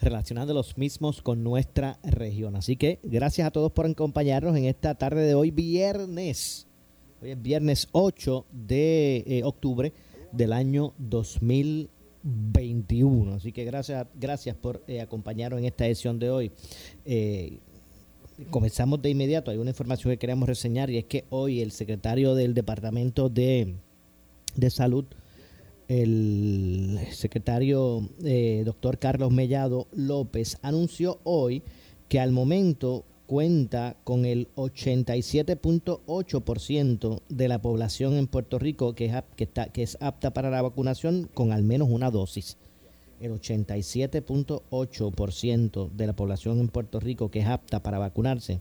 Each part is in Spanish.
relacionando los mismos con nuestra región. Así que gracias a todos por acompañarnos en esta tarde de hoy, viernes. Hoy es viernes 8 de eh, octubre del año 2021. Así que gracias, gracias por eh, acompañarnos en esta edición de hoy. Eh, comenzamos de inmediato. Hay una información que queremos reseñar y es que hoy el secretario del Departamento de, de Salud, el secretario eh, doctor Carlos Mellado López, anunció hoy que al momento cuenta con el 87.8% de la población en Puerto Rico que es, que, está, que es apta para la vacunación con al menos una dosis el 87.8% de la población en Puerto Rico que es apta para vacunarse,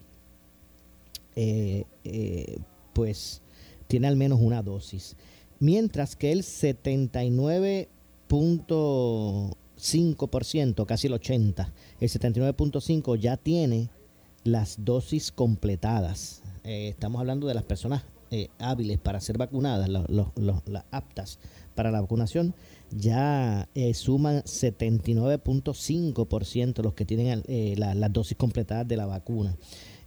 eh, eh, pues tiene al menos una dosis. Mientras que el 79.5%, casi el 80%, el 79.5% ya tiene las dosis completadas. Eh, estamos hablando de las personas hábiles para ser vacunadas, las aptas para la vacunación ya eh, suman 79.5% los que tienen eh, las dosis completadas de la vacuna.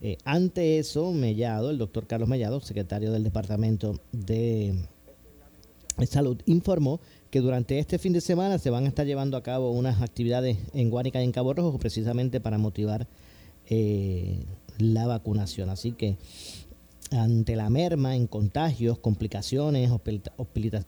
Eh, ante eso, Mellado, el doctor Carlos Mellado, secretario del Departamento de Salud, informó que durante este fin de semana se van a estar llevando a cabo unas actividades en Guánica y en Cabo Rojo precisamente para motivar la vacunación. Así que ante la merma en contagios, complicaciones,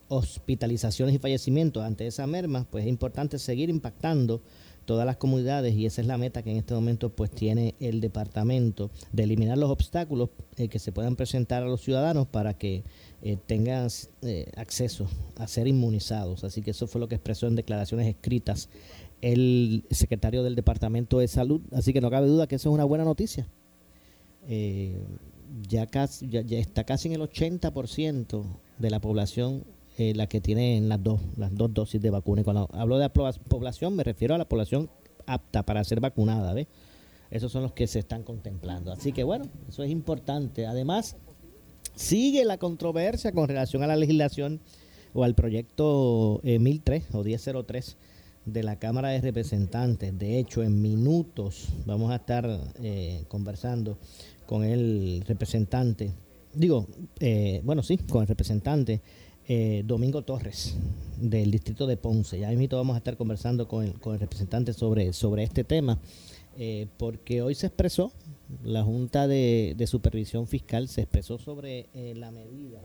hospitalizaciones y fallecimientos, ante esa merma, pues es importante seguir impactando todas las comunidades y esa es la meta que en este momento pues tiene el departamento de eliminar los obstáculos eh, que se puedan presentar a los ciudadanos para que eh, tengan eh, acceso a ser inmunizados. Así que eso fue lo que expresó en declaraciones escritas el secretario del Departamento de Salud. Así que no cabe duda que eso es una buena noticia ya, casi, ya, está casi en el 80% de la población eh, la que tiene las dos, las dos dosis de vacuna. Y cuando hablo de población, me refiero a la población apta para ser vacunada. ¿ves? Esos son los que se están contemplando. Así que bueno, eso es importante. Además, sigue la controversia con relación a la legislación o al proyecto 1003 eh, o 1003 de la Cámara de Representantes. De hecho, en minutos vamos a estar eh, conversando con el representante, digo, eh, bueno, sí, con el representante eh, Domingo Torres del distrito de Ponce. Ya mismo vamos a estar conversando con el, con el representante sobre, sobre este tema, eh, porque hoy se expresó, la Junta de, Supervisión Fiscal se expresó sobre la medida.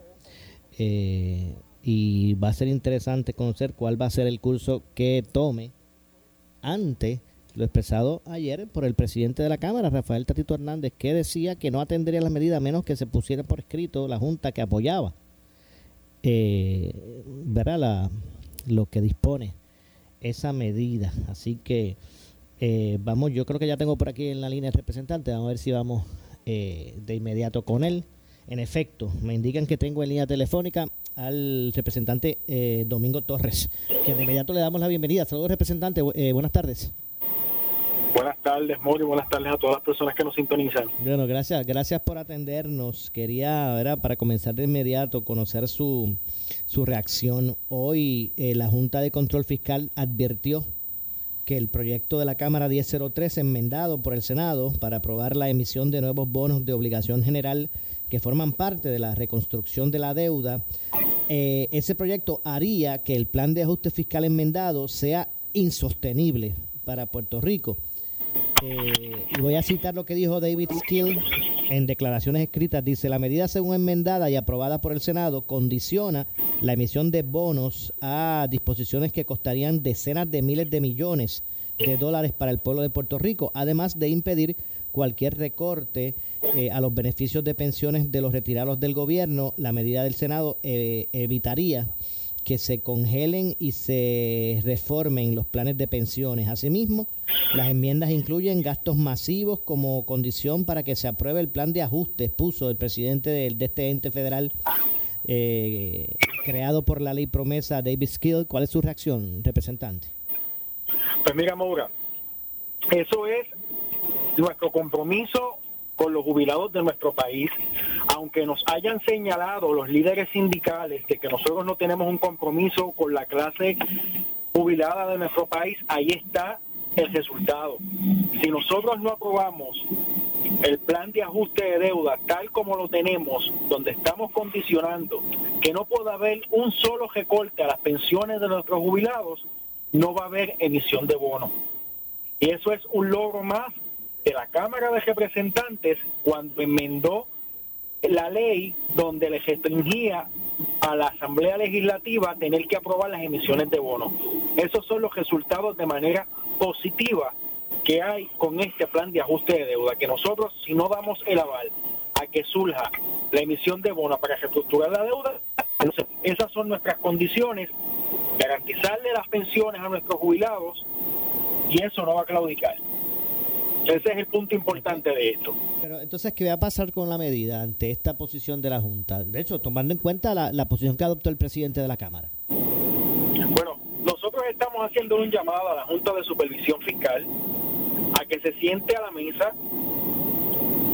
y va a ser interesante conocer cuál va a ser el curso que tome ante lo expresado ayer por el presidente de la Cámara, Rafael Tatito Hernández, que decía que no atendería las medidas menos que se pusiera por escrito la Junta que apoyaba eh, La, lo que dispone esa medida. Así que eh, vamos, yo creo que ya tengo por aquí en la línea el representante, vamos a ver si vamos eh, de inmediato con él. En efecto, me indican que tengo en línea telefónica al representante eh, Domingo Torres, que de inmediato le damos la bienvenida. Saludos, representante, buenas tardes. Buenas tardes, Mori. Buenas tardes a todas las personas que nos sintonizan. Bueno, gracias, gracias por atendernos. Quería, ¿verdad? para comenzar de inmediato, conocer su, su reacción. Hoy eh, la Junta de Control Fiscal advirtió que el proyecto de la Cámara 1003 enmendado por el Senado para aprobar la emisión de nuevos bonos de obligación general que forman parte de la reconstrucción de la deuda, eh, ese proyecto haría que el plan de ajuste fiscal enmendado sea insostenible para Puerto Rico. Eh, y voy a citar lo que dijo David Skill en declaraciones escritas. Dice, la medida según enmendada y aprobada por el Senado condiciona la emisión de bonos a disposiciones que costarían decenas de miles de millones de dólares para el pueblo de Puerto Rico, además de impedir cualquier recorte eh, a los beneficios de pensiones de los retirados del gobierno. La medida del Senado eh, evitaría que se congelen y se reformen los planes de pensiones. Asimismo, las enmiendas incluyen gastos masivos como condición para que se apruebe el plan de ajustes, puso el presidente de, este ente federal eh, creado por la ley promesa, David Skill. ¿Cuál es su reacción, representante? Pues mira, Maura, eso es nuestro compromiso con los jubilados de nuestro país, aunque nos hayan señalado los líderes sindicales de que nosotros no tenemos un compromiso con la clase jubilada de nuestro país, ahí está el resultado. Si nosotros no aprobamos el plan de ajuste de deuda tal como lo tenemos, donde estamos condicionando que no pueda haber un solo recorte a las pensiones de nuestros jubilados, no va a haber emisión de bono. Y eso es un logro más de la Cámara de Representantes cuando enmendó la ley donde le restringía a la Asamblea Legislativa tener que aprobar las emisiones de bonos. Esos son los resultados de manera positiva que hay con este plan de ajuste de deuda, que nosotros si no damos el aval a que surja la emisión de bonos para reestructurar la deuda, esas son nuestras condiciones, garantizarle las pensiones a nuestros jubilados y eso no va a claudicar. Ese es el punto importante de esto. Pero entonces, ¿qué va a pasar con la medida ante esta posición de la Junta? De hecho, tomando en cuenta la, posición que adoptó el presidente de la Cámara. Bueno, nosotros estamos haciendo un llamado a la Junta de Supervisión Fiscal a que se siente a la mesa.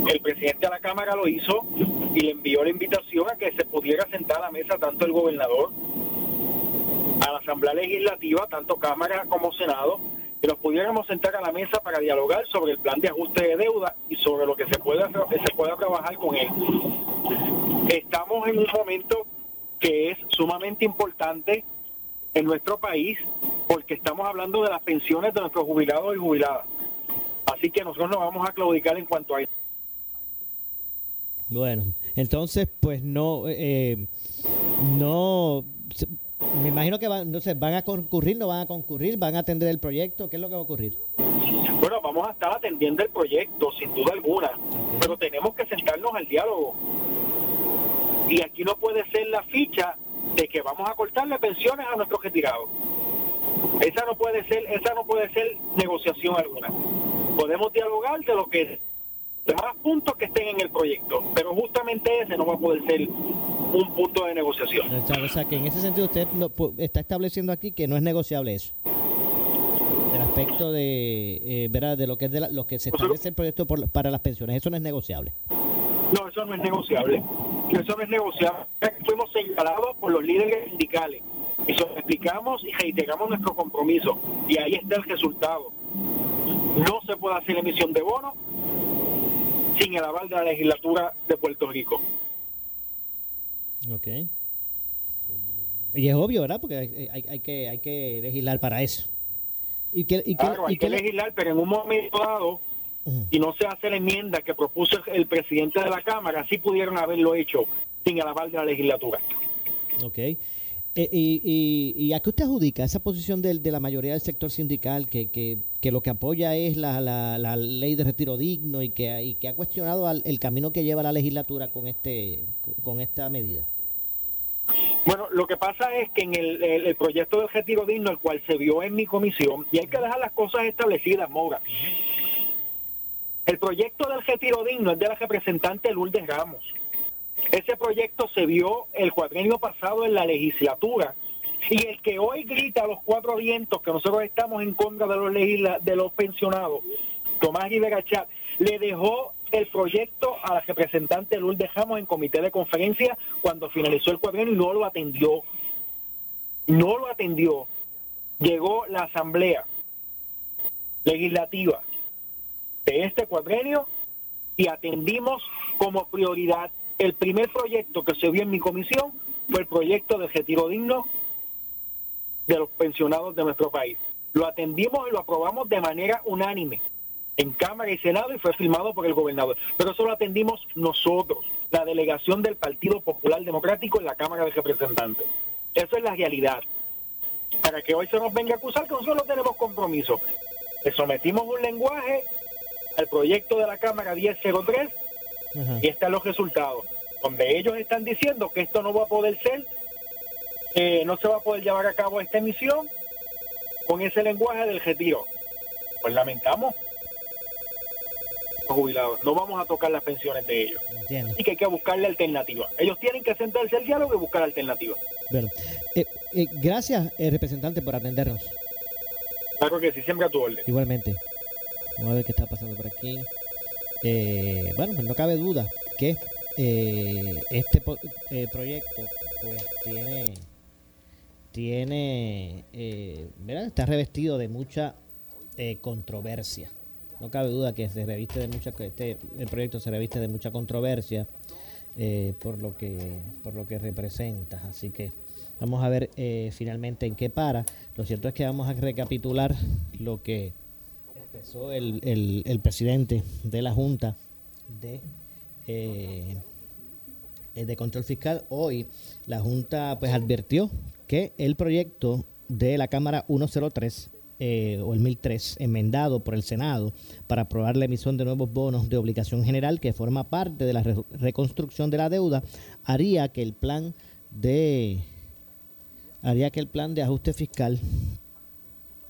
El presidente de la Cámara lo hizo y le envió la invitación a que se pudiera sentar a la mesa tanto el gobernador, a la Asamblea Legislativa, tanto Cámara como Senado, que nos pudiéramos sentar a la mesa para dialogar sobre el plan de ajuste de deuda y sobre lo que se pueda, se pueda trabajar con él. Estamos en un momento que es sumamente importante en nuestro país porque estamos hablando de las pensiones de nuestros jubilados y jubiladas. Así que nosotros nos vamos a claudicar en cuanto a eso. Bueno, entonces pues no, eh, no me imagino que van, entonces, van a concurrir, no van a concurrir, van a atender el proyecto, ¿qué es lo que va a ocurrir? Bueno, vamos a estar atendiendo el proyecto, sin duda alguna, pero tenemos que sentarnos al diálogo. Y aquí no puede ser la ficha de que vamos a cortarle pensiones a nuestros retirados. Esa no puede ser, esa no puede ser negociación alguna. Podemos dialogar de lo que demás puntos que estén en el proyecto, pero justamente ese no va a poder ser un punto de negociación. O sea, que en ese sentido usted está estableciendo aquí que no es negociable eso. El aspecto de, eh, ¿verdad? de lo que es de lo que se establece el proyecto para las pensiones, eso no es negociable. No, eso no es negociable. Eso no es negociable. Fuimos señalados por los líderes sindicales. Eso explicamos y reiteramos nuestro compromiso. Y ahí está el resultado. No se puede hacer emisión de bonos sin el aval de la legislatura de Puerto Rico. Ok. Y es obvio, ¿verdad? Porque hay, hay, que, hay que legislar para eso. ¿Y que, y claro, hay que, legislar, pero en un momento dado, y no se hace la enmienda que propuso el presidente de la Cámara, sí pudieron haberlo hecho sin el aval de la legislatura. Ok. Eh, y, y, a qué usted adjudica esa posición de, de la mayoría del sector sindical que, que, que lo que apoya es la, la, ley de retiro digno y que, y que ha cuestionado el camino que lleva la legislatura con, este, con esta medida? Bueno, lo que pasa es que en el, proyecto del retiro digno, el cual se vio en mi comisión, y hay que dejar las cosas establecidas, Mora. El proyecto del retiro digno es de la representante Lourdes Ramos. Ese proyecto se vio el cuadrenio pasado en la legislatura. Y el que hoy grita a los cuatro vientos que nosotros estamos en contra de los, de los pensionados, Tomás Rivera Chat, le dejó el proyecto a la representante Lourdes dejamos en comité de conferencia cuando finalizó el cuadrenio y no lo atendió. No lo atendió. Llegó la asamblea legislativa de este cuadrenio y atendimos como prioridad el primer proyecto que se vio en mi comisión fue el proyecto de retiro digno de los pensionados de nuestro país. Lo atendimos y lo aprobamos de manera unánime en Cámara y Senado y fue firmado por el gobernador. Pero eso lo atendimos nosotros, la delegación del Partido Popular Democrático en la Cámara de Representantes. Eso es la realidad. Para que hoy se nos venga a acusar que nosotros no tenemos compromiso. Le sometimos un lenguaje al proyecto de la Cámara 1003 y están los resultados, donde ellos están diciendo que esto no va a poder ser, eh, no se va a poder llevar a cabo esta emisión con ese lenguaje del retiro. Pues lamentamos jubilados, no vamos a tocar las pensiones de ellos. Y que hay que buscarle alternativas. Ellos tienen que sentarse al diálogo y buscar alternativas. Bueno, eh, eh, gracias, representante, por atendernos. Claro que sí, siempre a tu orden. Igualmente. Vamos a ver qué está pasando por aquí. Eh, bueno, pues no cabe duda que eh, este eh, proyecto pues tiene tiene ¿verdad? está revestido de mucha controversia no cabe duda que se reviste de mucha este el proyecto se reviste de mucha controversia por lo que por lo que representa así que vamos a ver finalmente en qué para lo cierto es que vamos a recapitular lo que empezó el, el, presidente de la Junta de, eh, de Control Fiscal. Hoy la Junta pues advirtió que el proyecto de la Cámara 103 eh, o el 1003 enmendado por el Senado para aprobar la emisión de nuevos bonos de obligación general que forma parte de la reconstrucción de la deuda haría que el plan de haría que el plan de ajuste fiscal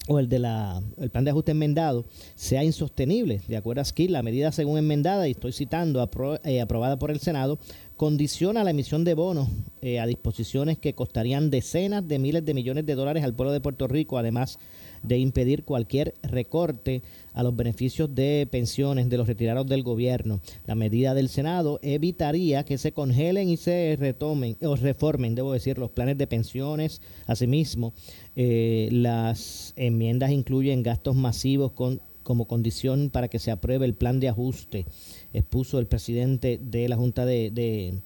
o el de la el plan de ajuste enmendado sea insostenible. De acuerdo a Skill, la medida según enmendada, y estoy citando, eh, aprobada por el Senado, condiciona la emisión de bonos eh, a disposiciones que costarían decenas de miles de millones de dólares al pueblo de Puerto Rico, además de impedir cualquier recorte a los beneficios de pensiones de los retirados del gobierno. La medida del Senado evitaría que se congelen y se retomen o reformen, debo decir, los planes de pensiones. Asimismo, eh, las enmiendas incluyen gastos masivos con, como condición para que se apruebe el plan de ajuste, expuso el presidente de la Junta de de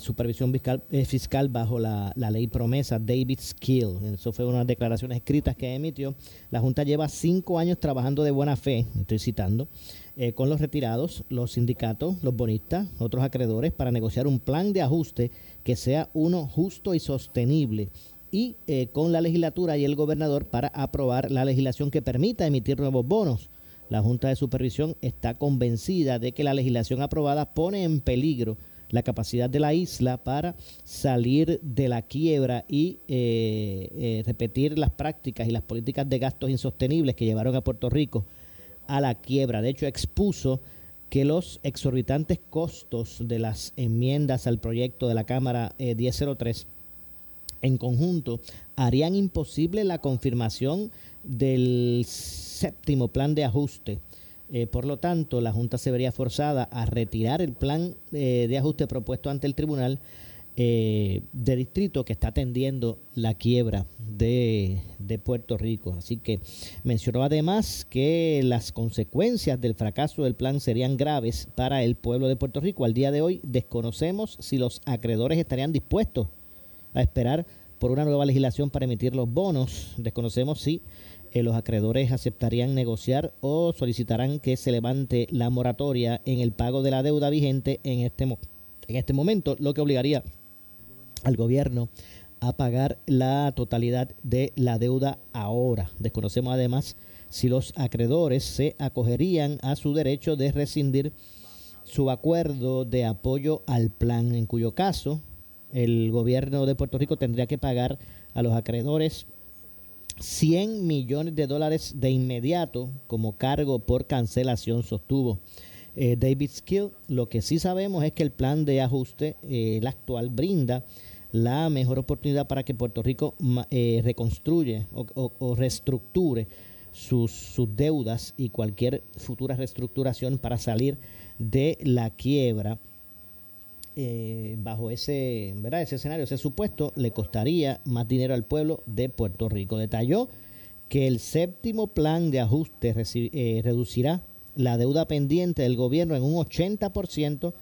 supervisión fiscal, eh, bajo la, ley promesa, David Skill. Eso fue unas declaraciones escritas que emitió. La Junta lleva cinco años trabajando de buena fe, estoy citando, eh, con los retirados, los sindicatos, los bonistas, otros acreedores, para negociar un plan de ajuste que sea uno justo y sostenible y eh, con la legislatura y el gobernador para aprobar la legislación que permita emitir nuevos bonos. La Junta de Supervisión está convencida de que la legislación aprobada pone en peligro la capacidad de la isla para salir de la quiebra y eh, eh, repetir las prácticas y las políticas de gastos insostenibles que llevaron a Puerto Rico a la quiebra. De hecho, expuso que los exorbitantes costos de las enmiendas al proyecto de la Cámara 1003 eh, en conjunto harían imposible la confirmación del séptimo plan de ajuste eh, por lo tanto, la Junta se vería forzada a retirar el plan eh, de ajuste propuesto ante el Tribunal eh, de Distrito que está atendiendo la quiebra de, de, Puerto Rico. Así que mencionó además que las consecuencias del fracaso del plan serían graves para el pueblo de Puerto Rico. Al día de hoy desconocemos si los acreedores estarían dispuestos a esperar por una nueva legislación para emitir los bonos. Desconocemos si los acreedores aceptarían negociar o solicitarán que se levante la moratoria en el pago de la deuda vigente en este, en este momento, lo que obligaría al gobierno a pagar la totalidad de la deuda ahora. Desconocemos además si los acreedores se acogerían a su derecho de rescindir su acuerdo de apoyo al plan, en cuyo caso el gobierno de Puerto Rico tendría que pagar a los acreedores 100 millones de dólares de inmediato como cargo por cancelación, sostuvo eh, David Skill. Lo que sí sabemos es que el plan de ajuste, eh, el actual, brinda la mejor oportunidad para que Puerto Rico eh, reconstruye o, reestructure sus, sus, deudas y cualquier futura reestructuración para salir de la quiebra eh, bajo ese, ¿verdad? ese escenario, ese supuesto, le costaría más dinero al pueblo de Puerto Rico. Detalló que el séptimo plan de ajuste eh, reducirá la deuda pendiente del gobierno en un 80%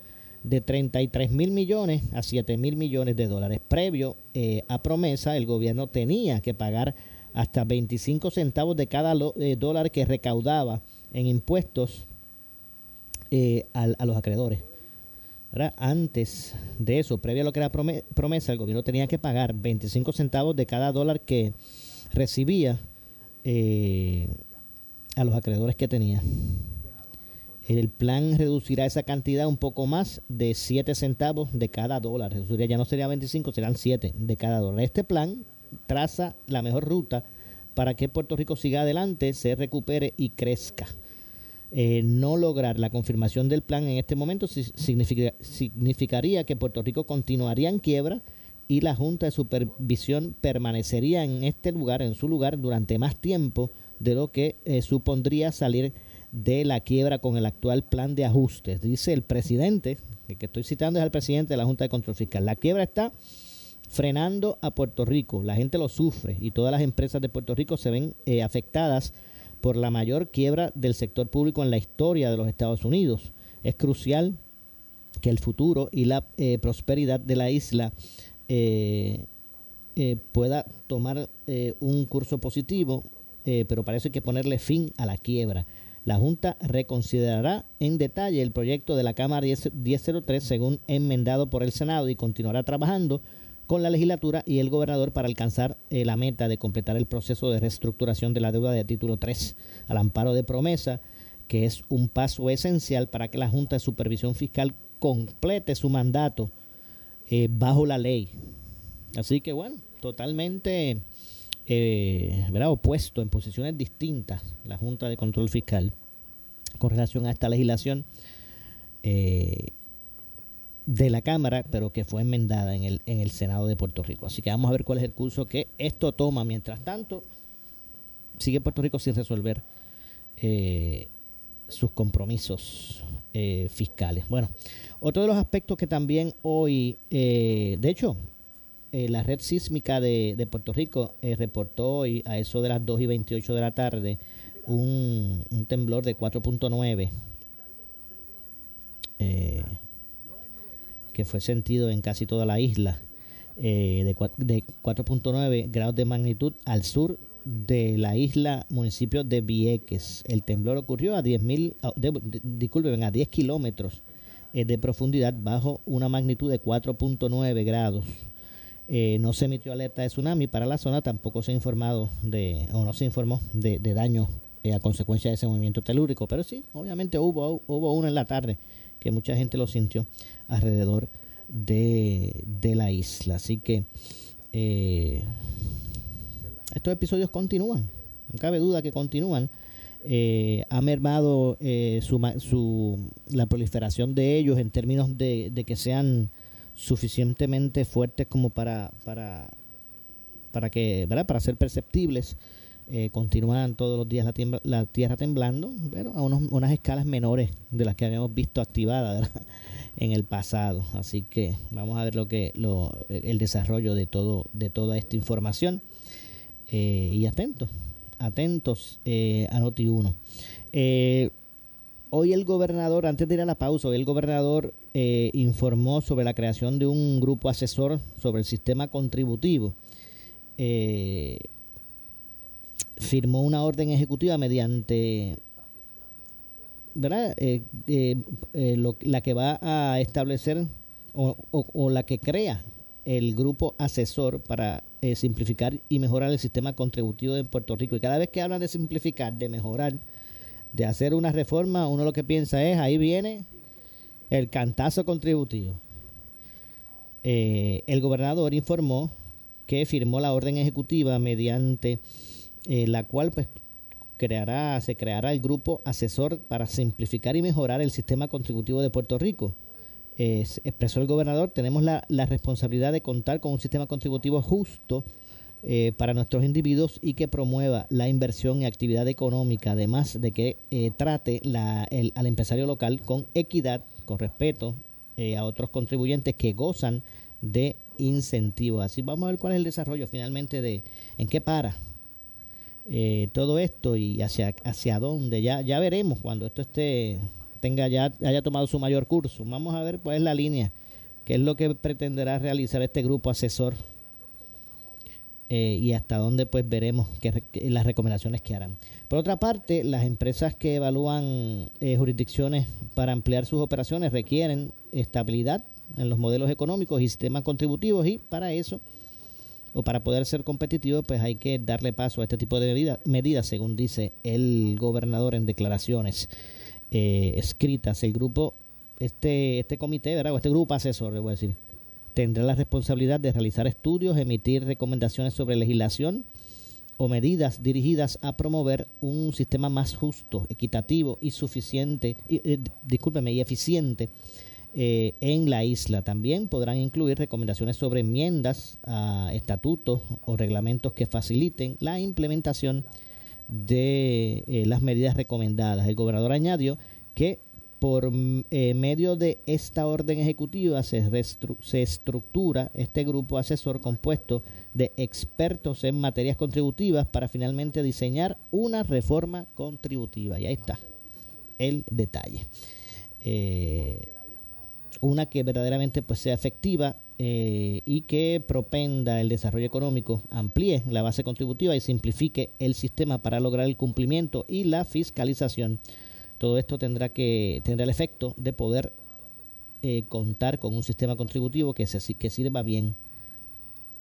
de 33 mil millones a 7 mil millones de dólares. Previo eh, a promesa, el gobierno tenía que pagar hasta 25 centavos de cada dólar que recaudaba en impuestos a, los acreedores. Antes de eso, previo a lo que era promesa, el gobierno tenía que pagar 25 centavos de cada dólar que recibía eh, a los acreedores que tenía. El plan reducirá esa cantidad un poco más de 7 centavos de cada dólar. Reduciría, ya no sería 25, serán 7 de cada dólar. Este plan traza la mejor ruta para que Puerto Rico siga adelante, se recupere y crezca. Eh, no lograr la confirmación del plan en este momento significaría que Puerto Rico continuaría en quiebra y la Junta de Supervisión permanecería en este lugar, en su lugar, durante más tiempo de lo que eh, supondría salir de la quiebra con el actual plan de ajustes. Dice el presidente, el que estoy citando es el presidente de la Junta de Control Fiscal. La quiebra está frenando a Puerto Rico. La gente lo sufre y todas las empresas de Puerto Rico se ven eh, afectadas por la mayor quiebra del sector público en la historia de los Estados Unidos. Es crucial que el futuro y la eh, prosperidad de la isla eh, pueda tomar un curso positivo, pero parece que ponerle fin a la quiebra. La Junta reconsiderará en detalle el proyecto de la Cámara 1003 según enmendado por el Senado y continuará trabajando con la legislatura y el gobernador para alcanzar eh, la meta de completar el proceso de reestructuración de la deuda de título 3 al amparo de promesa, que es un paso esencial para que la Junta de Supervisión Fiscal complete su mandato eh, bajo la ley. Así que bueno, totalmente eh, opuesto en posiciones distintas la Junta de Control Fiscal con relación a esta legislación. De la Cámara, pero que fue enmendada en el, en el Senado de Puerto Rico. Así que vamos a ver cuál es el curso que esto toma. Mientras tanto, sigue Puerto Rico sin resolver eh, sus compromisos eh, fiscales. Bueno, otro de los aspectos que también hoy, eh, de hecho, la red sísmica de, de Puerto Rico reportó hoy a eso de las 2 y 28 de la tarde un, un temblor de 4.9. Eh, que fue sentido en casi toda la isla, eh, de, 4.9 grados de magnitud al sur de la isla municipio de Vieques. El temblor ocurrió a 10 mil, disculpen, a 10 kilómetros eh, de profundidad bajo una magnitud de 4.9 grados. Eh, no se emitió alerta de tsunami para la zona, tampoco se ha informado de, o no se informó de, daño a consecuencia de ese movimiento telúrico, pero sí, obviamente hubo, hubo uno en la tarde que mucha gente lo sintió alrededor de, la isla. Así que eh, estos episodios continúan, no cabe duda que continúan. Eh, ha mermado eh, su, su, la proliferación de ellos en términos de, que sean suficientemente fuertes como para, para, para que, ¿verdad? para ser perceptibles. continúan todos los días la, la tierra temblando, pero a unos, unas escalas menores de las que habíamos visto activadas. En el pasado. Así que vamos a ver lo que lo, el desarrollo de todo de toda esta información eh, y atentos, atentos eh, a Noti 1. Eh, hoy el gobernador, antes de ir a la pausa, hoy el gobernador informó sobre la creación de un grupo asesor sobre el sistema contributivo. firmó una orden ejecutiva mediante ¿verdad? Eh, eh, eh, la que va a establecer o, la que crea el grupo asesor para simplificar y mejorar el sistema contributivo de Puerto Rico. Y cada vez que hablan de simplificar, de mejorar, de hacer una reforma, uno lo que piensa es, ahí viene el cantazo contributivo. el gobernador informó que firmó la orden ejecutiva mediante la cual pues creará, se creará el grupo asesor para simplificar y mejorar el sistema contributivo de Puerto Rico. expresó el gobernador, tenemos la, responsabilidad de contar con un sistema contributivo justo eh, para nuestros individuos y que promueva la inversión y actividad económica, además de que eh, trate al empresario local con equidad, con respeto eh, a otros contribuyentes que gozan de incentivos. Así vamos a ver cuál es el desarrollo finalmente de en qué para eh, todo esto y hacia, hacia dónde. Ya, ya veremos cuando esto esté tenga ya haya tomado su mayor curso. Vamos a ver cuál la línea, qué es lo que pretenderá realizar este grupo asesor eh, y hasta dónde pues veremos que, las recomendaciones que harán. Por otra parte, las empresas que evalúan eh, jurisdicciones para ampliar sus operaciones requieren estabilidad en los modelos económicos y sistemas contributivos y para eso o para poder ser competitivos pues hay que darle paso a este tipo de medidas según dice el gobernador en declaraciones eh, escritas el grupo este este comité ¿verdad? o este grupo asesor le voy a decir tendrá la responsabilidad de realizar estudios, emitir recomendaciones sobre legislación o medidas dirigidas a promover un sistema más justo, equitativo y suficiente, eh, discúlpeme, y eficiente eh, en la isla. También podrán incluir recomendaciones sobre enmiendas a estatutos o reglamentos que faciliten la implementación de eh, las medidas recomendadas. El gobernador añadió que por eh, medio de esta orden ejecutiva se, estructura este grupo asesor compuesto de expertos en materias contributivas para finalmente diseñar una reforma contributiva. Y ahí está el detalle. Una que verdaderamente pues, sea efectiva eh, y que propenda el desarrollo económico, amplíe la base contributiva y simplifique el sistema para lograr el cumplimiento y la fiscalización todo esto tendrá que tendrá el efecto de poder eh, contar con un sistema contributivo que, se, sirva bien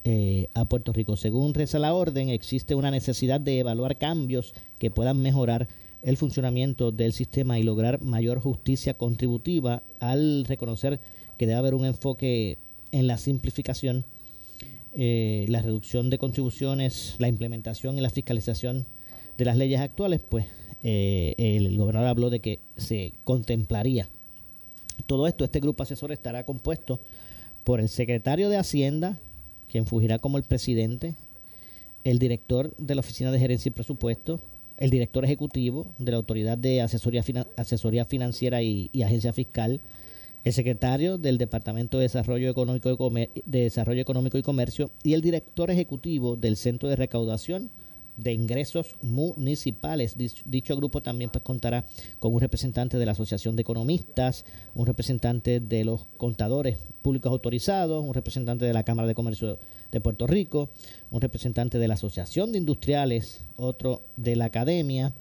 eh, a Puerto Rico. Según reza la orden, existe una necesidad de evaluar cambios que puedan mejorar el funcionamiento del sistema y lograr mayor justicia contributiva al reconocer que debe haber un enfoque en la simplificación, eh, la reducción de contribuciones, la implementación y la fiscalización de las leyes actuales, pues eh, el gobernador habló de que se contemplaría todo esto. Este grupo asesor estará compuesto por el secretario de Hacienda, quien fugirá como el presidente, el director de la Oficina de Gerencia y Presupuesto, el director ejecutivo de la Autoridad de Asesoría, Asesoría Financiera y, Agencia Fiscal, el secretario del Departamento de Desarrollo Económico y, de Desarrollo Económico y Comercio y el director ejecutivo del Centro de Recaudación de ingresos municipales. Dicho grupo también pues, contará con un representante de la Asociación de Economistas, un representante de los contadores públicos autorizados, un representante de la Cámara de Comercio de Puerto Rico, un representante de la Asociación de Industriales, otro de la Academia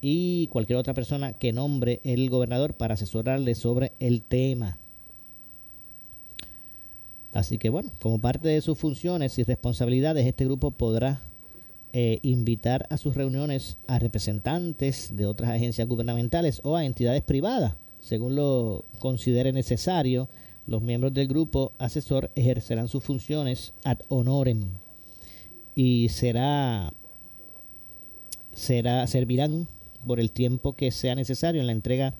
y cualquier otra persona que nombre el gobernador para asesorarle sobre el tema. Así que bueno, como parte de sus funciones y responsabilidades, este grupo podrá eh, invitar a sus reuniones a representantes de otras agencias gubernamentales o a entidades privadas, según lo considere necesario. Los miembros del grupo asesor ejercerán sus funciones ad honorem y será, será servirán por el tiempo que sea necesario en la entrega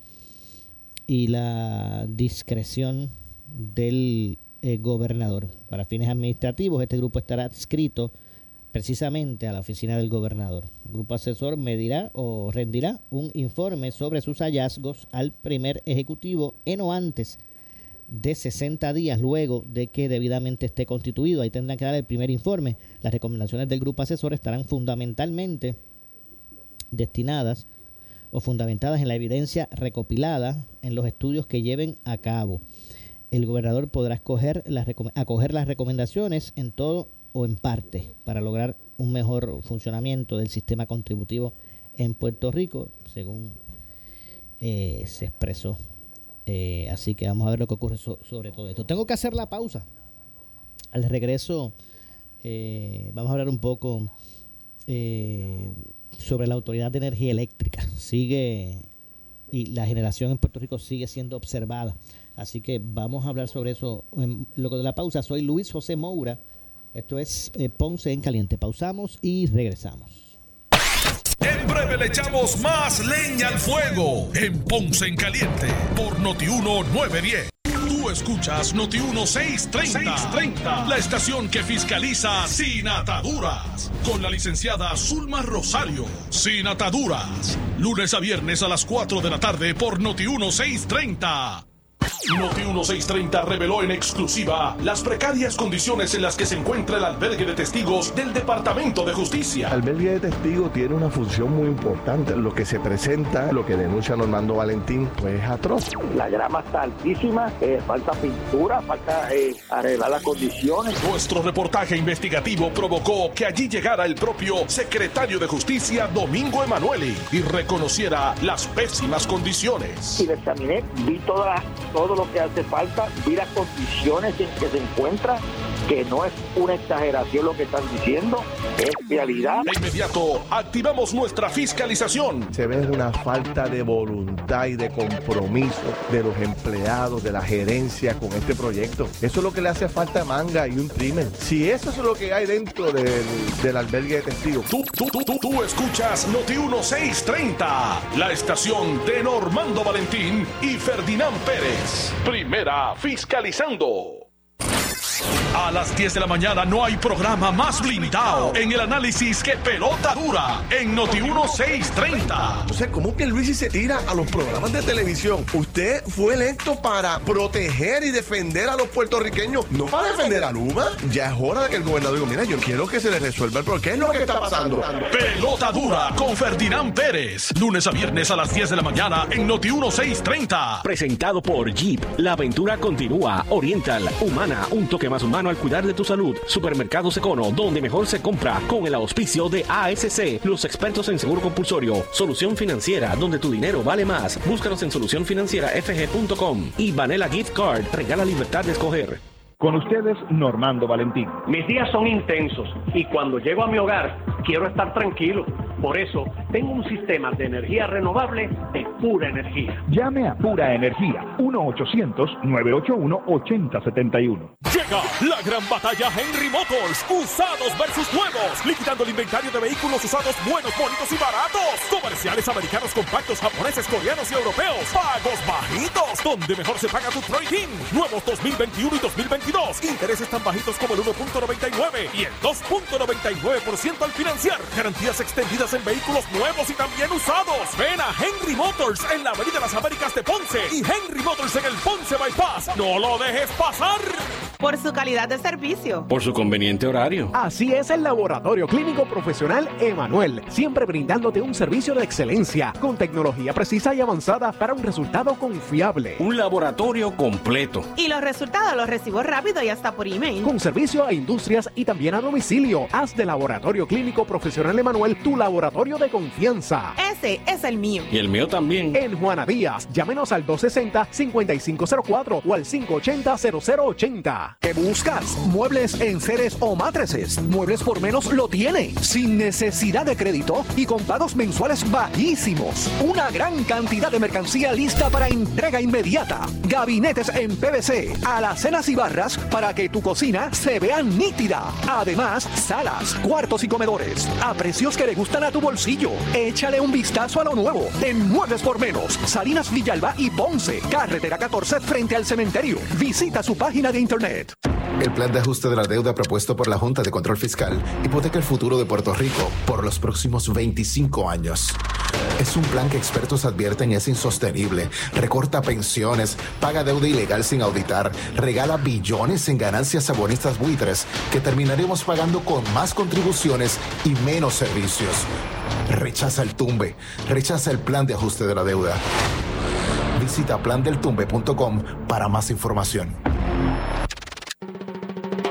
y la discreción del eh, gobernador. Para fines administrativos, este grupo estará adscrito precisamente a la oficina del gobernador. El grupo asesor medirá o rendirá un informe sobre sus hallazgos al primer ejecutivo en o antes de 60 días luego de que debidamente esté constituido. Ahí tendrán que dar el primer informe. Las recomendaciones del grupo asesor estarán fundamentalmente destinadas o fundamentadas en la evidencia recopilada en los estudios que lleven a cabo. El gobernador podrá escoger las, acoger las recomendaciones en todo o en parte para lograr un mejor funcionamiento del sistema contributivo en Puerto Rico, según eh, se expresó. Eh, así que vamos a ver lo que ocurre sobre todo esto. Tengo que hacer la pausa. Al regreso eh, vamos a hablar un poco sobre la Autoridad de Energía Eléctrica. Sigue y la generación en Puerto Rico sigue siendo observada. Así que vamos a hablar sobre eso en de la pausa. Soy Luis José Moura esto es eh, Ponce en Caliente. Pausamos y regresamos. En breve le echamos más leña al fuego. En Ponce en Caliente por Notiuno 910. Tú escuchas Noti 630, la estación que fiscaliza sin ataduras, con la licenciada Zulma Rosario, sin ataduras, lunes a viernes a las 4 de la tarde por Noti 630. Noti 1630 reveló en exclusiva las precarias condiciones en las que se encuentra el albergue de testigos del Departamento de Justicia. El albergue de testigos tiene una función muy importante. Lo que se presenta, lo que denuncia Normando Valentín, pues es atroz. La grama está altísima, eh, falta pintura, falta eh, arreglar las condiciones. Nuestro reportaje investigativo provocó que allí llegara el propio secretario de Justicia, Domingo Emanueli, y reconociera las pésimas condiciones. Y le examiné, vi toda, todo lo que hace falta, vi las condiciones en que se encuentra, que no es una exageración lo que están diciendo, es realidad. De inmediato, activamos nuestra fiscalización. Se ve una falta de voluntad y de compromiso de los empleados, de la gerencia con este proyecto. Eso es lo que le hace falta a Manga y un crimen. Si eso es lo que hay dentro del, del albergue de testigos. Tú, tú, tú, tú, tú escuchas Noti 1630, la estación de Normando Valentín y Ferdinand Pérez. Primera fiscalizando. A las 10 de la mañana no hay programa más blindado en el análisis que pelota dura en Noti 1630. O sea, ¿cómo que Luis se tira a los programas de televisión? Usted fue electo para proteger y defender a los puertorriqueños, no para defender a Luma. Ya es hora de que el gobernador diga, mira, yo quiero que se le resuelva el problema. ¿Qué es lo que está pasando? Pelota dura con Ferdinand Pérez. Lunes a viernes a las 10 de la mañana en Noti 1630. Presentado por Jeep, la aventura continúa. Oriental, humana, un toque más humano al cuidar de tu salud. Supermercados Econo, donde mejor se compra. Con el auspicio de ASC, los expertos en seguro compulsorio. Solución financiera, donde tu dinero vale más. Búscanos en solucionfinancierafg.com. Y Vanilla Gift Card, regala libertad de escoger. Con ustedes, Normando Valentín. Mis días son intensos y cuando llego a mi hogar quiero estar tranquilo. Por eso tengo un sistema de energía renovable de pura energía. Llame a Pura Energía 1-800-981-8071. Llega la gran batalla Henry Motors, usados versus nuevos, liquidando el inventario de vehículos usados buenos, bonitos y baratos. Comerciales americanos compactos, japoneses, coreanos y europeos. Pagos bajitos, donde mejor se paga tu trading. Nuevos 2021 y 2022. Intereses tan bajitos como el 1.99 y el 2.99% al financiar. Garantías extendidas en vehículos nuevos y también usados. Ven a Henry Motors en la Avenida Las Américas de Ponce y Henry Motors en el Ponce Bypass. No lo dejes pasar. Por su calidad de servicio. Por su conveniente horario. Así es el Laboratorio Clínico Profesional Emanuel, siempre brindándote un servicio de excelencia, con tecnología precisa y avanzada para un resultado confiable. Un laboratorio completo. Y los resultados los recibo rápido y hasta por email. Con servicio a industrias y también a domicilio. Haz de Laboratorio Clínico Profesional Emanuel tu laboratorio de confianza. Ese es el mío. Y el mío también. En Juana Díaz, llámenos al 260-5504 o al 580-0080. ¿Qué buscas? ¿Muebles en seres o matrices? Muebles por menos lo tiene, sin necesidad de crédito y con pagos mensuales bajísimos. Una gran cantidad de mercancía lista para entrega inmediata. Gabinetes en PVC, alacenas y barras para que tu cocina se vea nítida. Además, salas, cuartos y comedores a precios que le gustan a tu bolsillo. Échale un vistazo a lo nuevo en Muebles por Menos, Salinas Villalba y Ponce, carretera 14 frente al cementerio. Visita su página de internet. El plan de ajuste de la deuda propuesto por la Junta de Control Fiscal hipoteca el futuro de Puerto Rico por los próximos 25 años. Es un plan que expertos advierten es insostenible. Recorta pensiones, paga deuda ilegal sin auditar, regala billones en ganancias a bonistas buitres que terminaremos pagando con más contribuciones y menos servicios. Rechaza el tumbe, rechaza el plan de ajuste de la deuda. Visita plandeltumbe.com para más información.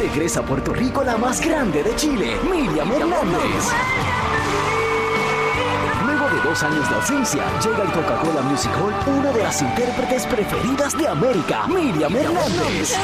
Regresa a Puerto Rico la más grande de Chile, Miriam Hernández. Luego de dos años de ausencia, llega al Coca-Cola Music Hall una de las intérpretes preferidas de América, Miriam Hernández.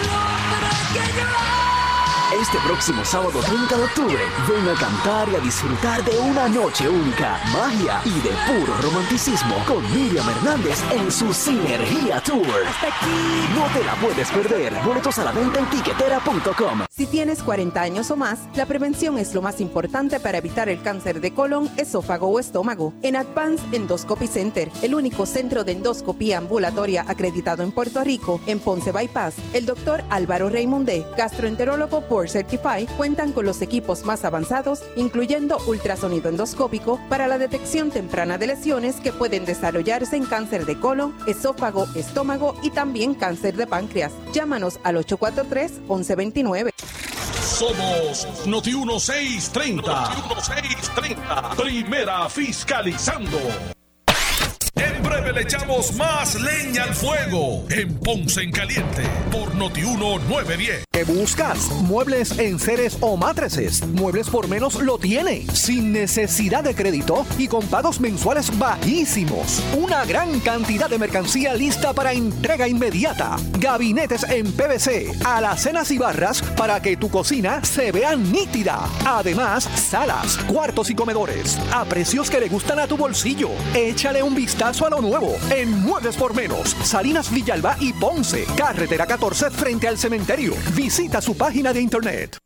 Este próximo sábado 30 de octubre, ven a cantar y a disfrutar de una noche única, magia y de puro romanticismo con Miriam Hernández en su Sinergia Tour. Hasta aquí. No te la puedes perder. Boletos a la venta en tiquetera.com. Si tienes 40 años o más, la prevención es lo más importante para evitar el cáncer de colon, esófago o estómago. En Advance Endoscopy Center, el único centro de endoscopía ambulatoria acreditado en Puerto Rico, en Ponce Bypass, el doctor Álvaro Raymondé, gastroenterólogo por Certify, cuentan con los equipos más avanzados, incluyendo ultrasonido endoscópico, para la detección temprana de lesiones que pueden desarrollarse en cáncer de colon, esófago, estómago y también cáncer de páncreas. Llámanos al 843-1129. Somos Noti 1630. Noti 1630. Primera fiscalizando. Le echamos más leña al fuego en Ponce en Caliente por Noti 1910. ¿Qué buscas? Muebles en seres o matrices. Muebles por menos lo tiene. Sin necesidad de crédito y con pagos mensuales bajísimos. Una gran cantidad de mercancía lista para entrega inmediata. Gabinetes en PVC, alacenas y barras para que tu cocina se vea nítida. Además, salas, cuartos y comedores a precios que le gustan a tu bolsillo. Échale un vistazo a lo nuevo en Muebles por Menos, Salinas Villalba y Ponce, carretera 14 frente al cementerio. Visita su página de internet.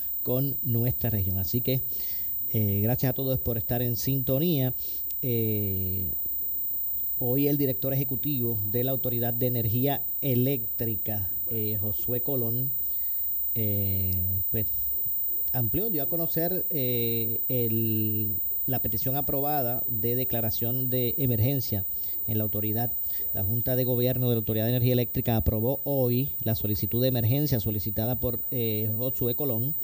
con nuestra región. Así que eh, gracias a todos por estar en sintonía. Eh, hoy el director ejecutivo de la Autoridad de Energía Eléctrica, eh, Josué Colón, pues amplió, dio a conocer el, la petición aprobada de declaración de emergencia en la autoridad. La Junta de Gobierno de la Autoridad de Energía Eléctrica aprobó hoy la solicitud de emergencia solicitada por Josué Colón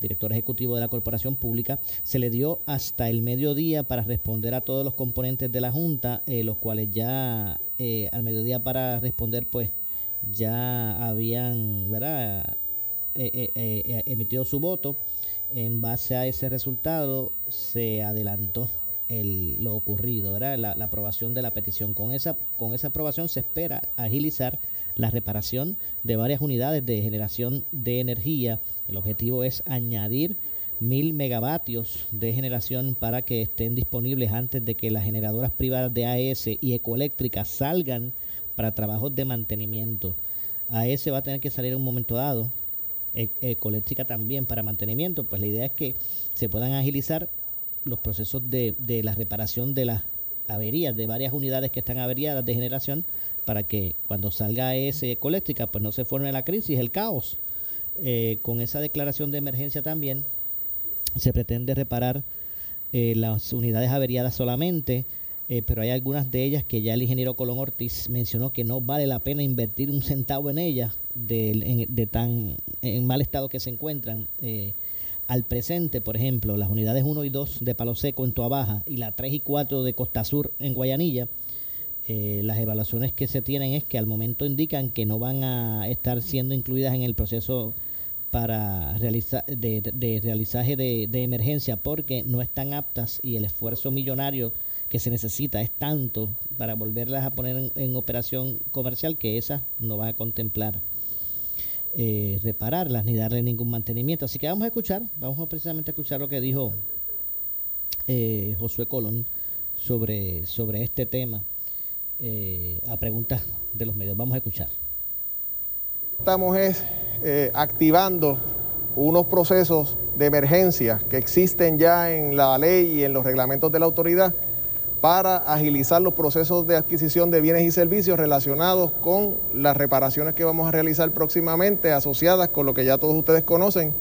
director ejecutivo de la Corporación Pública, se le dio hasta el mediodía para responder a todos los componentes de la Junta, eh, los cuales ya eh, al mediodía para responder, pues ya habían ¿verdad? Eh, emitido su voto. En base a ese resultado se adelantó el, lo ocurrido, ¿verdad? La, la, aprobación de la petición. Con esa, con esa aprobación se espera agilizar la reparación de varias unidades de generación de energía. El objetivo es añadir mil megavatios de generación para que estén disponibles antes de que las generadoras privadas de AES y Ecoeléctrica salgan para trabajos de mantenimiento. AES va a tener que salir en un momento dado, e, Ecoeléctrica también para mantenimiento. Pues la idea es que se puedan agilizar los procesos de, de la reparación de las averías de varias unidades que están averiadas de generación para que cuando salga ese ecoeléctrica pues no se forme la crisis, el caos. Eh, con esa declaración de emergencia también se pretende reparar eh, las unidades averiadas solamente, eh, pero hay algunas de ellas que ya el ingeniero Colón Ortiz mencionó que no vale la pena invertir un centavo en ellas de, tan en mal estado que se encuentran. al presente, por ejemplo, las unidades 1 y 2 de Palo Seco en Baja y la 3 y 4 de Costa Sur en Guayanilla, eh, las evaluaciones que se tienen es que al momento indican que no van a estar siendo incluidas en el proceso para realizar de, de realizaje de, emergencia porque no están aptas y el esfuerzo millonario que se necesita es tanto para volverlas a poner en, operación comercial que esas no van a contemplar eh, repararlas ni darle ningún mantenimiento. Así que vamos a escuchar, vamos a precisamente a escuchar lo que dijo eh, Josué Colón sobre, sobre este tema eh, a preguntas de los medios. Vamos a escuchar. Estamos es, eh, activando unos procesos de emergencia que existen ya en la ley y en los reglamentos de la autoridad para agilizar los procesos de adquisición de bienes y servicios relacionados con las reparaciones que vamos a realizar próximamente asociadas con lo que ya todos ustedes conocen,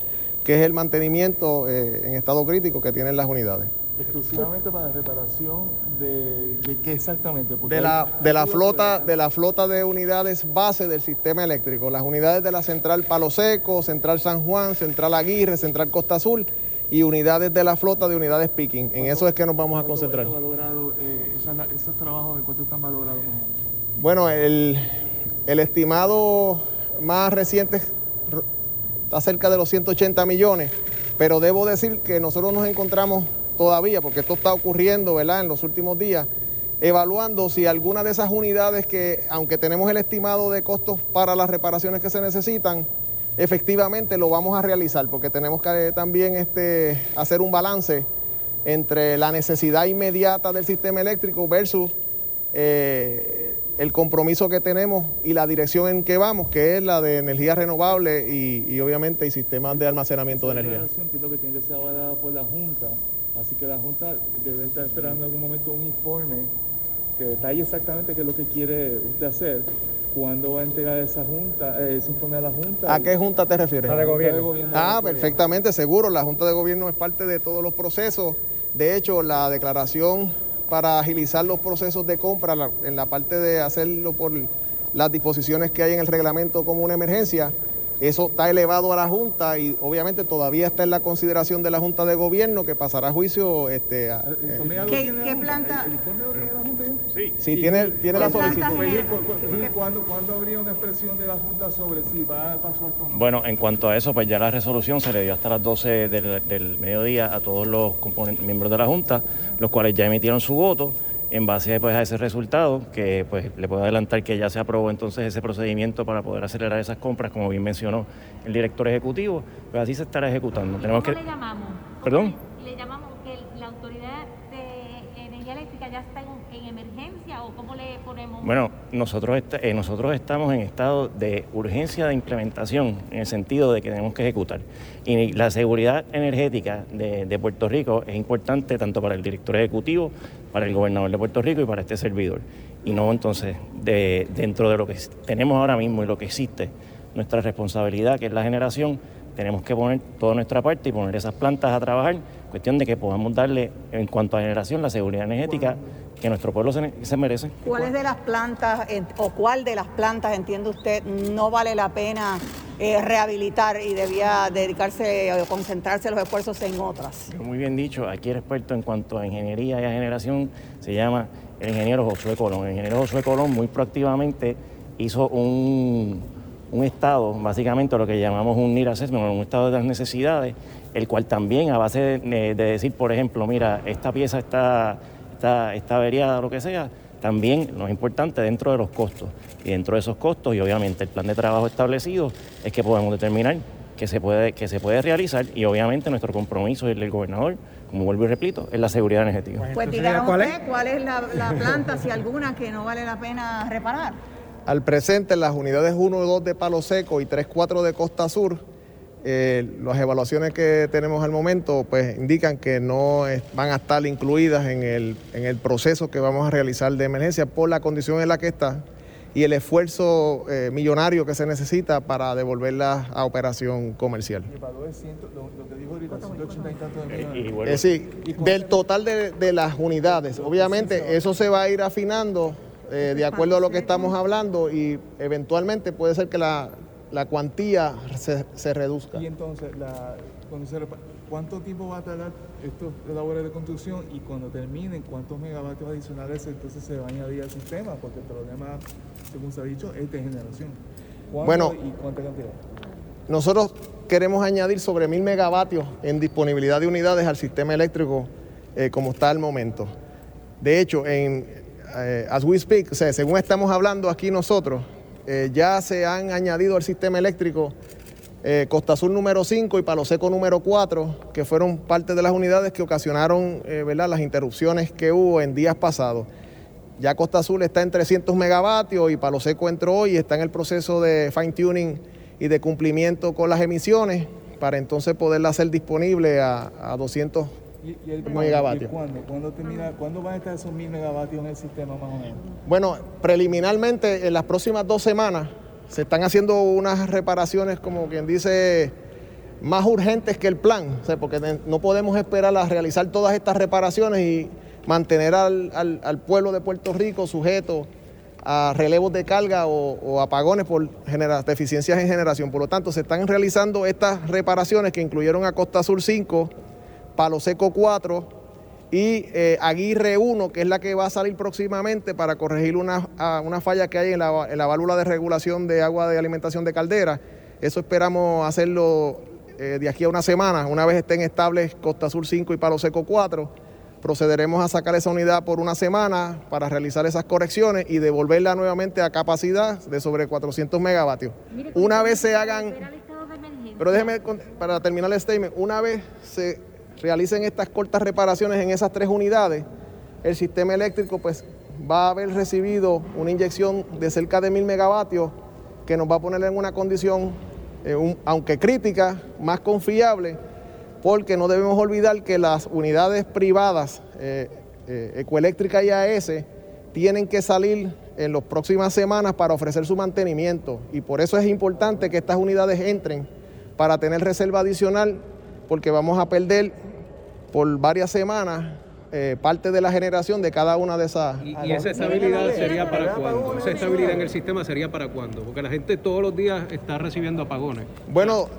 que es el mantenimiento eh, en estado crítico que tienen las unidades. Exclusivamente para reparación de, de qué exactamente? Porque De la, hay- de la flota de la flota de unidades base del sistema eléctrico, las unidades de la central Palo Seco, central San Juan, central Aguirre, central Costa Azul y unidades de la flota de unidades picking. En eso es que nos vamos a concentrar. ¿Cuánto ha valorado, eh, esos trabajos de cuánto están valorados? Bueno, el, el estimado más reciente está cerca de los 180 millones, pero debo decir que nosotros nos encontramos todavía, porque esto está ocurriendo ¿verdad? en los últimos días, evaluando si alguna de esas unidades que, aunque tenemos el estimado de costos para las reparaciones que se necesitan, efectivamente lo vamos a realizar, porque tenemos que también este, hacer un balance entre la necesidad inmediata del sistema eléctrico versus eh, el compromiso que tenemos y la dirección en que vamos, que es la de energía renovable y, obviamente y sistemas de almacenamiento de energía. Así que la Junta debe estar esperando en algún momento un informe que detalle exactamente qué es lo que quiere usted hacer, cuándo va a entregar esa junta, eh, ese informe a la Junta. ¿A qué junta te refieres? A la de Gobierno. Ah, perfectamente, seguro. La Junta de Gobierno es parte de todos los procesos. De hecho, la declaración para agilizar los procesos de compra, la- en la parte de hacerlo por las disposiciones que hay en el reglamento como una emergencia, eso está elevado a la Junta y obviamente todavía está en la consideración de la Junta de Gobierno que pasará a juicio. Este, a- eh, ¿Qué, qué planta? Sí. Sí, tiene- tiene la solicitud. ¿Cuándo, ¿Cuándo habría una expresión de la Junta sobre si va a pasar esto o no? Bueno, en cuanto a eso, pues ya la resolución se le dio hasta las 12 del, del mediodía a todos los miembros de la Junta, los cuales ya emitieron su voto. En base pues, a ese resultado, que pues le puedo adelantar que ya se aprobó entonces ese procedimiento para poder acelerar esas compras, como bien mencionó el director ejecutivo, pues así se estará ejecutando. Tenemos que... ¿Cómo le llamamos? ¿Perdón? ¿Le llamamos que la autoridad de energía eléctrica ya está en, en emergencia o cómo le ponemos? Bueno, nosotros, eh, nosotros estamos en estado de urgencia de implementación, en el sentido de que tenemos que ejecutar. Y la seguridad energética de, Puerto Rico es importante tanto para el director ejecutivo, para el gobernador de Puerto Rico y para este servidor. Y no entonces, de- dentro de lo que tenemos ahora mismo y lo que existe, nuestra responsabilidad, que es la generación, tenemos que poner toda nuestra parte y poner esas plantas a trabajar, cuestión de que podamos darle, en cuanto a generación, la seguridad energética que nuestro pueblo se, se merece. ¿Cuáles de las plantas en- o cuál de las plantas entiende usted no vale la pena eh, rehabilitar y debía dedicarse o concentrarse los esfuerzos en otras? Muy bien dicho, aquí el experto en cuanto a ingeniería y a generación se llama el ingeniero Josué Colón. El ingeniero Josué Colón muy proactivamente hizo un, un estado, básicamente lo que llamamos un NIR assessment, un estado de las necesidades, el cual también a base de, de decir, por ejemplo, mira, esta pieza está, está, está averiada o lo que sea, también lo importante dentro de los costos. Y dentro de esos costos y obviamente el plan de trabajo establecido es que podemos determinar que se puede, que se puede realizar y obviamente nuestro compromiso y el del gobernador, como vuelvo y repito, es la seguridad energética. Pues diga usted cuál es la, la planta, si alguna, que no vale la pena reparar. Al presente, las unidades 1 y 2 de Palo Seco y 3, 4 de Costa Sur, eh, las evaluaciones que tenemos al momento pues indican que no es- van a estar incluidas en el, en el proceso que vamos a realizar de emergencia por la condición en la que está y el esfuerzo eh, millonario que se necesita para devolverlas a operación comercial. Es ciento- lo, lo que dijo ahorita, 180 y tantos de Eh. Es decir, del total de, de las unidades. Obviamente eso se va a ir afinando eh, de acuerdo a lo que estamos hablando y eventualmente puede ser que la, la cuantía se, se reduzca. Y entonces, la, cuando se repa- ¿cuánto tiempo va a tardar estos labores de construcción y cuando terminen, cuántos megavatios adicionales entonces se va a añadir al sistema? Porque el problema, según se ha dicho, es de generación. ¿Cuándo Bueno. y cuánta cantidad? Nosotros queremos añadir sobre mil megavatios en disponibilidad de unidades al sistema eléctrico eh, como está al momento. De hecho, en, eh, as we speak, o sea, según estamos hablando aquí nosotros, eh, ya se han añadido al sistema eléctrico eh, Costa Sur número 5 y Palo Seco número 4, que fueron parte de las unidades que ocasionaron eh, ¿verdad? las interrupciones que hubo en días pasados. Ya Costa Azul está en 300 megavatios y Palo Seco entró hoy y está en el proceso de fine tuning y de cumplimiento con las emisiones para entonces poderla hacer disponible a, a 200 ¿Y, y el megavatios. ¿Y cuándo? ¿Cuándo, termina, ¿Cuándo van a estar esos mil megavatios en el sistema más o menos? Bueno, preliminarmente en las próximas dos semanas se están haciendo unas reparaciones, como quien dice, más urgentes que el plan, o sea, porque no podemos esperar a realizar todas estas reparaciones y mantener al, al- al pueblo de Puerto Rico sujeto a relevos de carga o, o apagones por genera- deficiencias en generación. Por lo tanto, se están realizando estas reparaciones que incluyeron a Costa Sur 5, Palo Seco 4 y eh, Aguirre 1, que es la que va a salir próximamente para corregir una, a- una falla que hay en la, en la válvula de regulación de agua de alimentación de caldera. Eso esperamos hacerlo eh, de aquí a una semana, una vez estén estables Costa Sur 5 y Palo Seco 4. Procederemos a sacar esa unidad por una semana para realizar esas correcciones y devolverla nuevamente a capacidad de sobre 400 megavatios. Una vez se hagan pero déjeme, para terminar el statement, una vez se realicen estas cortas reparaciones en esas tres unidades, el sistema eléctrico pues va a haber recibido una inyección de cerca de mil megavatios que nos va a poner en una condición, eh, un- aunque crítica, más confiable, porque no debemos olvidar que las unidades privadas, eh, eh, Ecoeléctrica y AES, tienen que salir en las próximas semanas para ofrecer su mantenimiento. Y por eso es importante que estas unidades entren para tener reserva adicional, porque vamos a perder por varias semanas eh, parte de la generación de cada una de esas. ¿Y, y esa estabilidad sería para cuándo? ¿Esa estabilidad en el sistema sería para cuándo? Porque la gente todos los días está recibiendo apagones. Bueno,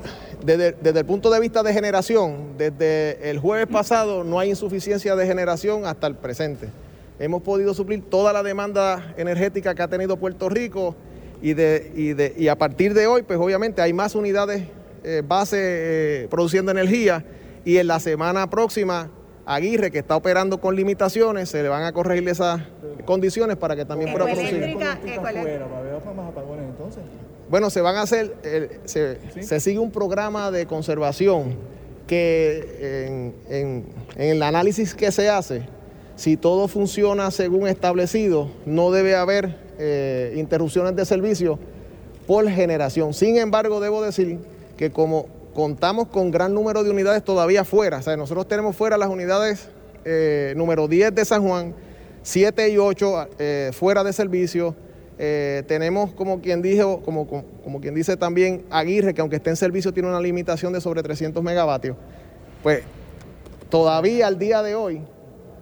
desde, desde el punto de vista de generación, desde el jueves pasado no hay insuficiencia de generación hasta el presente. Hemos podido suplir toda la demanda energética que ha tenido Puerto Rico y, de, y, de, y a partir de hoy, pues obviamente hay más unidades eh, base eh, produciendo energía y en la semana próxima Aguirre, que está operando con limitaciones, se le van a corregir esas condiciones para que también pueda producir. Bueno, se van a hacer, eh, se, se sigue un programa de conservación que en, en- en el análisis que se hace, si todo funciona según establecido, no debe haber eh, interrupciones de servicio por generación. Sin embargo, debo decir que como contamos con gran número de unidades todavía fuera, o sea, nosotros tenemos fuera las unidades eh, número 10 de San Juan, 7 y 8 eh, fuera de servicio, eh, tenemos como quien dijo, como, como, como quien dice también Aguirre, que aunque esté en servicio tiene una limitación de sobre 300 megavatios. Pues todavía al día de hoy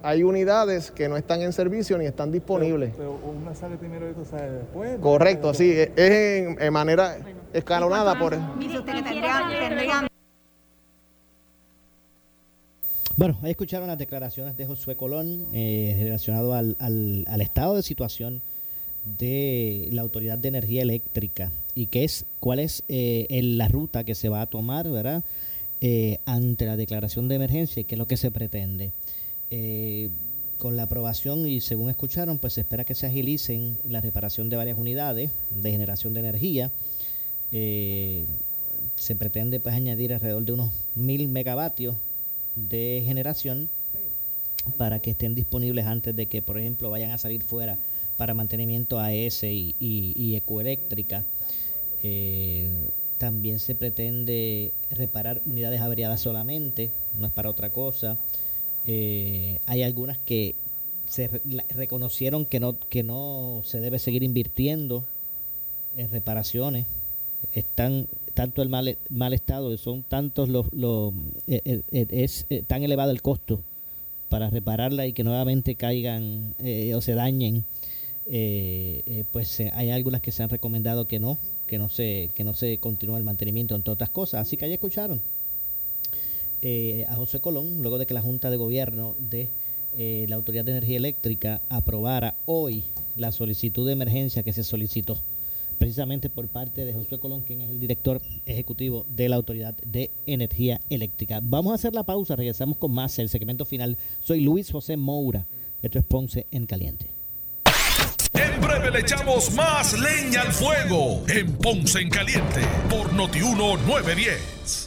hay unidades que no están en servicio ni están disponibles. Pero una sale primero y otra sale después. ¿no? Correcto, sí, es en, en manera escalonada por Dice usted que tendrían, tendrían Bueno, ahí escucharon las declaraciones de Josué Colón eh, relacionado al, al- al estado de situación de la Autoridad de Energía Eléctrica y qué es, cuál es eh, el- la ruta que se va a tomar, ¿verdad? Eh, ante la declaración de emergencia y qué es lo que se pretende. Eh, con la aprobación y según escucharon, pues se espera que se agilicen la reparación de varias unidades de generación de energía. Eh, se pretende pues añadir alrededor de unos mil megavatios de generación para que estén disponibles antes de que, por ejemplo, vayan a salir fuera para mantenimiento AES y, y, y Ecoeléctrica. Eh, también se pretende reparar unidades averiadas solamente, no es para otra cosa. Eh, hay algunas que se re- reconocieron que no, que no se debe seguir invirtiendo en reparaciones. Están tanto el mal, mal estado, son tantos los, los eh, eh, eh, es tan elevado el costo para repararla y que nuevamente caigan o se dañen. pues hay algunas que se han recomendado que no, que no se, que no se continúe el mantenimiento entre otras cosas. Así que ahí escucharon eh, a José Colón, luego de que la Junta de Gobierno de eh, la Autoridad de Energía Eléctrica aprobara hoy la solicitud de emergencia que se solicitó precisamente por parte de José Colón, quien es el director ejecutivo de la Autoridad de Energía Eléctrica. Vamos a hacer la pausa, regresamos con más, el segmento final. Soy Luis José Moura, esto es Ponce en Caliente. En breve le echamos más leña al fuego en Ponce en Caliente por Notiuno 910.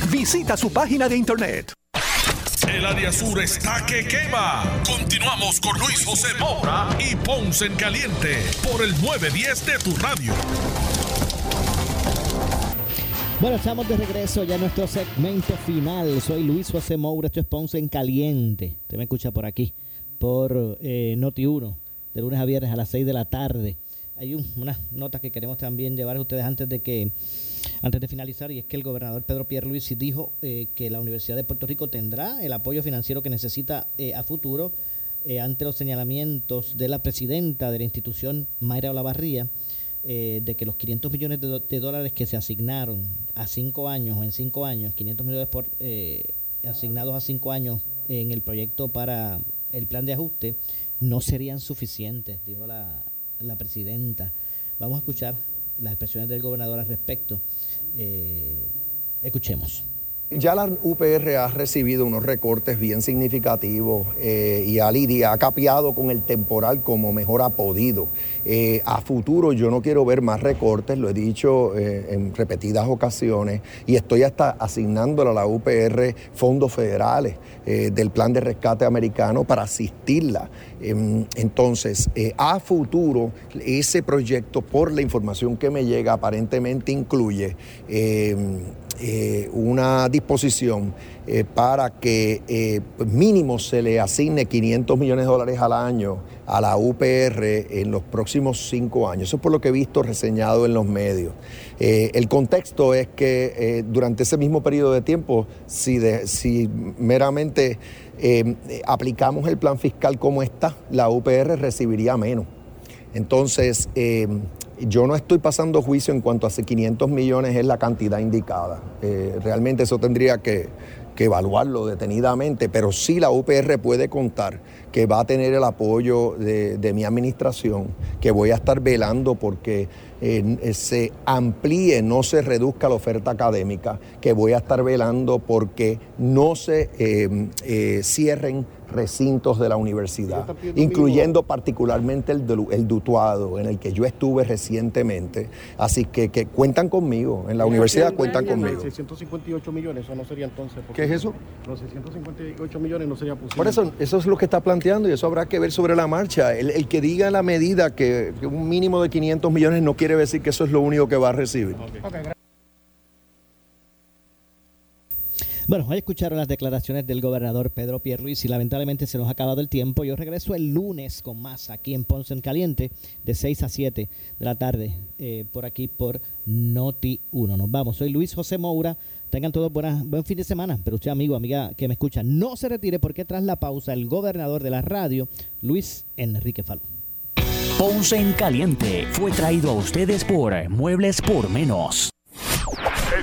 Visita su página de internet. El área sur está que quema. Continuamos con Luis José Moura y Ponce en Caliente por el 910 de tu radio. Bueno, estamos de regreso ya en nuestro segmento final. Soy Luis José Moura, esto es Ponce en Caliente. Usted me escucha por aquí, por eh, Noti1, de lunes a viernes a las 6 de la tarde. Hay un, unas notas que queremos también llevar a ustedes antes de que antes de finalizar, y es que el gobernador Pedro Pierluisi dijo eh, que la Universidad de Puerto Rico tendrá el apoyo financiero que necesita eh, a futuro eh, ante los señalamientos de la presidenta de la institución, Mayra Olavarría, eh, de que los 500 millones de, dólares que se asignaron a cinco años o en cinco años, 500 millones por, asignados a cinco años en el proyecto para el plan de ajuste, no serían suficientes, dijo la, la presidenta. Vamos a escuchar las expresiones del gobernador al respecto. Eh, escuchemos. Ya la UPR ha recibido unos recortes bien significativos eh, y ha, lidia- ha capeado con el temporal como mejor ha podido. Eh, a futuro yo no quiero ver más recortes, lo he dicho eh, en repetidas ocasiones, y estoy hasta asignándole a la UPR fondos federales del plan de rescate americano para asistirla. Em, entonces, a futuro, ese proyecto, por la información que me llega, aparentemente incluye em, eh, una disposición eh, para que eh, mínimo se le asigne 500 millones de dólares al año a la UPR en los próximos cinco años. Eso es por lo que he visto reseñado en los medios. El contexto es que durante ese mismo periodo de tiempo, si, si meramente aplicamos el plan fiscal como está, la UPR recibiría menos. Entonces, yo no estoy pasando juicio en cuanto a si 500 millones es la cantidad indicada. Eh, realmente eso tendría que, evaluarlo detenidamente, pero sí la UPR puede contar que va a tener el apoyo de, mi administración, que voy a estar velando porque eh, se amplíe, no se reduzca la oferta académica, que voy a estar velando porque no se eh, cierren recintos de la universidad, incluyendo particularmente el, el Dutuado, en el que yo estuve recientemente. Así que, que cuentan conmigo, en la universidad cuentan conmigo. 658 millones, eso no sería entonces. ¿Qué es eso? Los 658 millones no sería posible. Por eso, eso es lo que está planteando y eso habrá que ver sobre la marcha. El, el que diga en la medida que, que un mínimo de 500 millones no quiere decir que eso es lo único que va a recibir. Bueno, hoy escucharon las declaraciones del gobernador Pedro Pierluisi. Lamentablemente se nos ha acabado el tiempo. Yo regreso el lunes con más aquí en Ponce en Caliente de 6 a 7 de la tarde eh, por aquí por Noti 1. Nos vamos. Soy Luis José Moura. Tengan todos buenas, buen fin de semana. Pero usted, amigo, amiga que me escucha, no se retire porque tras la pausa el gobernador de la radio, Luis Enrique Falú. Ponce en Caliente fue traído a ustedes por Muebles por Menos.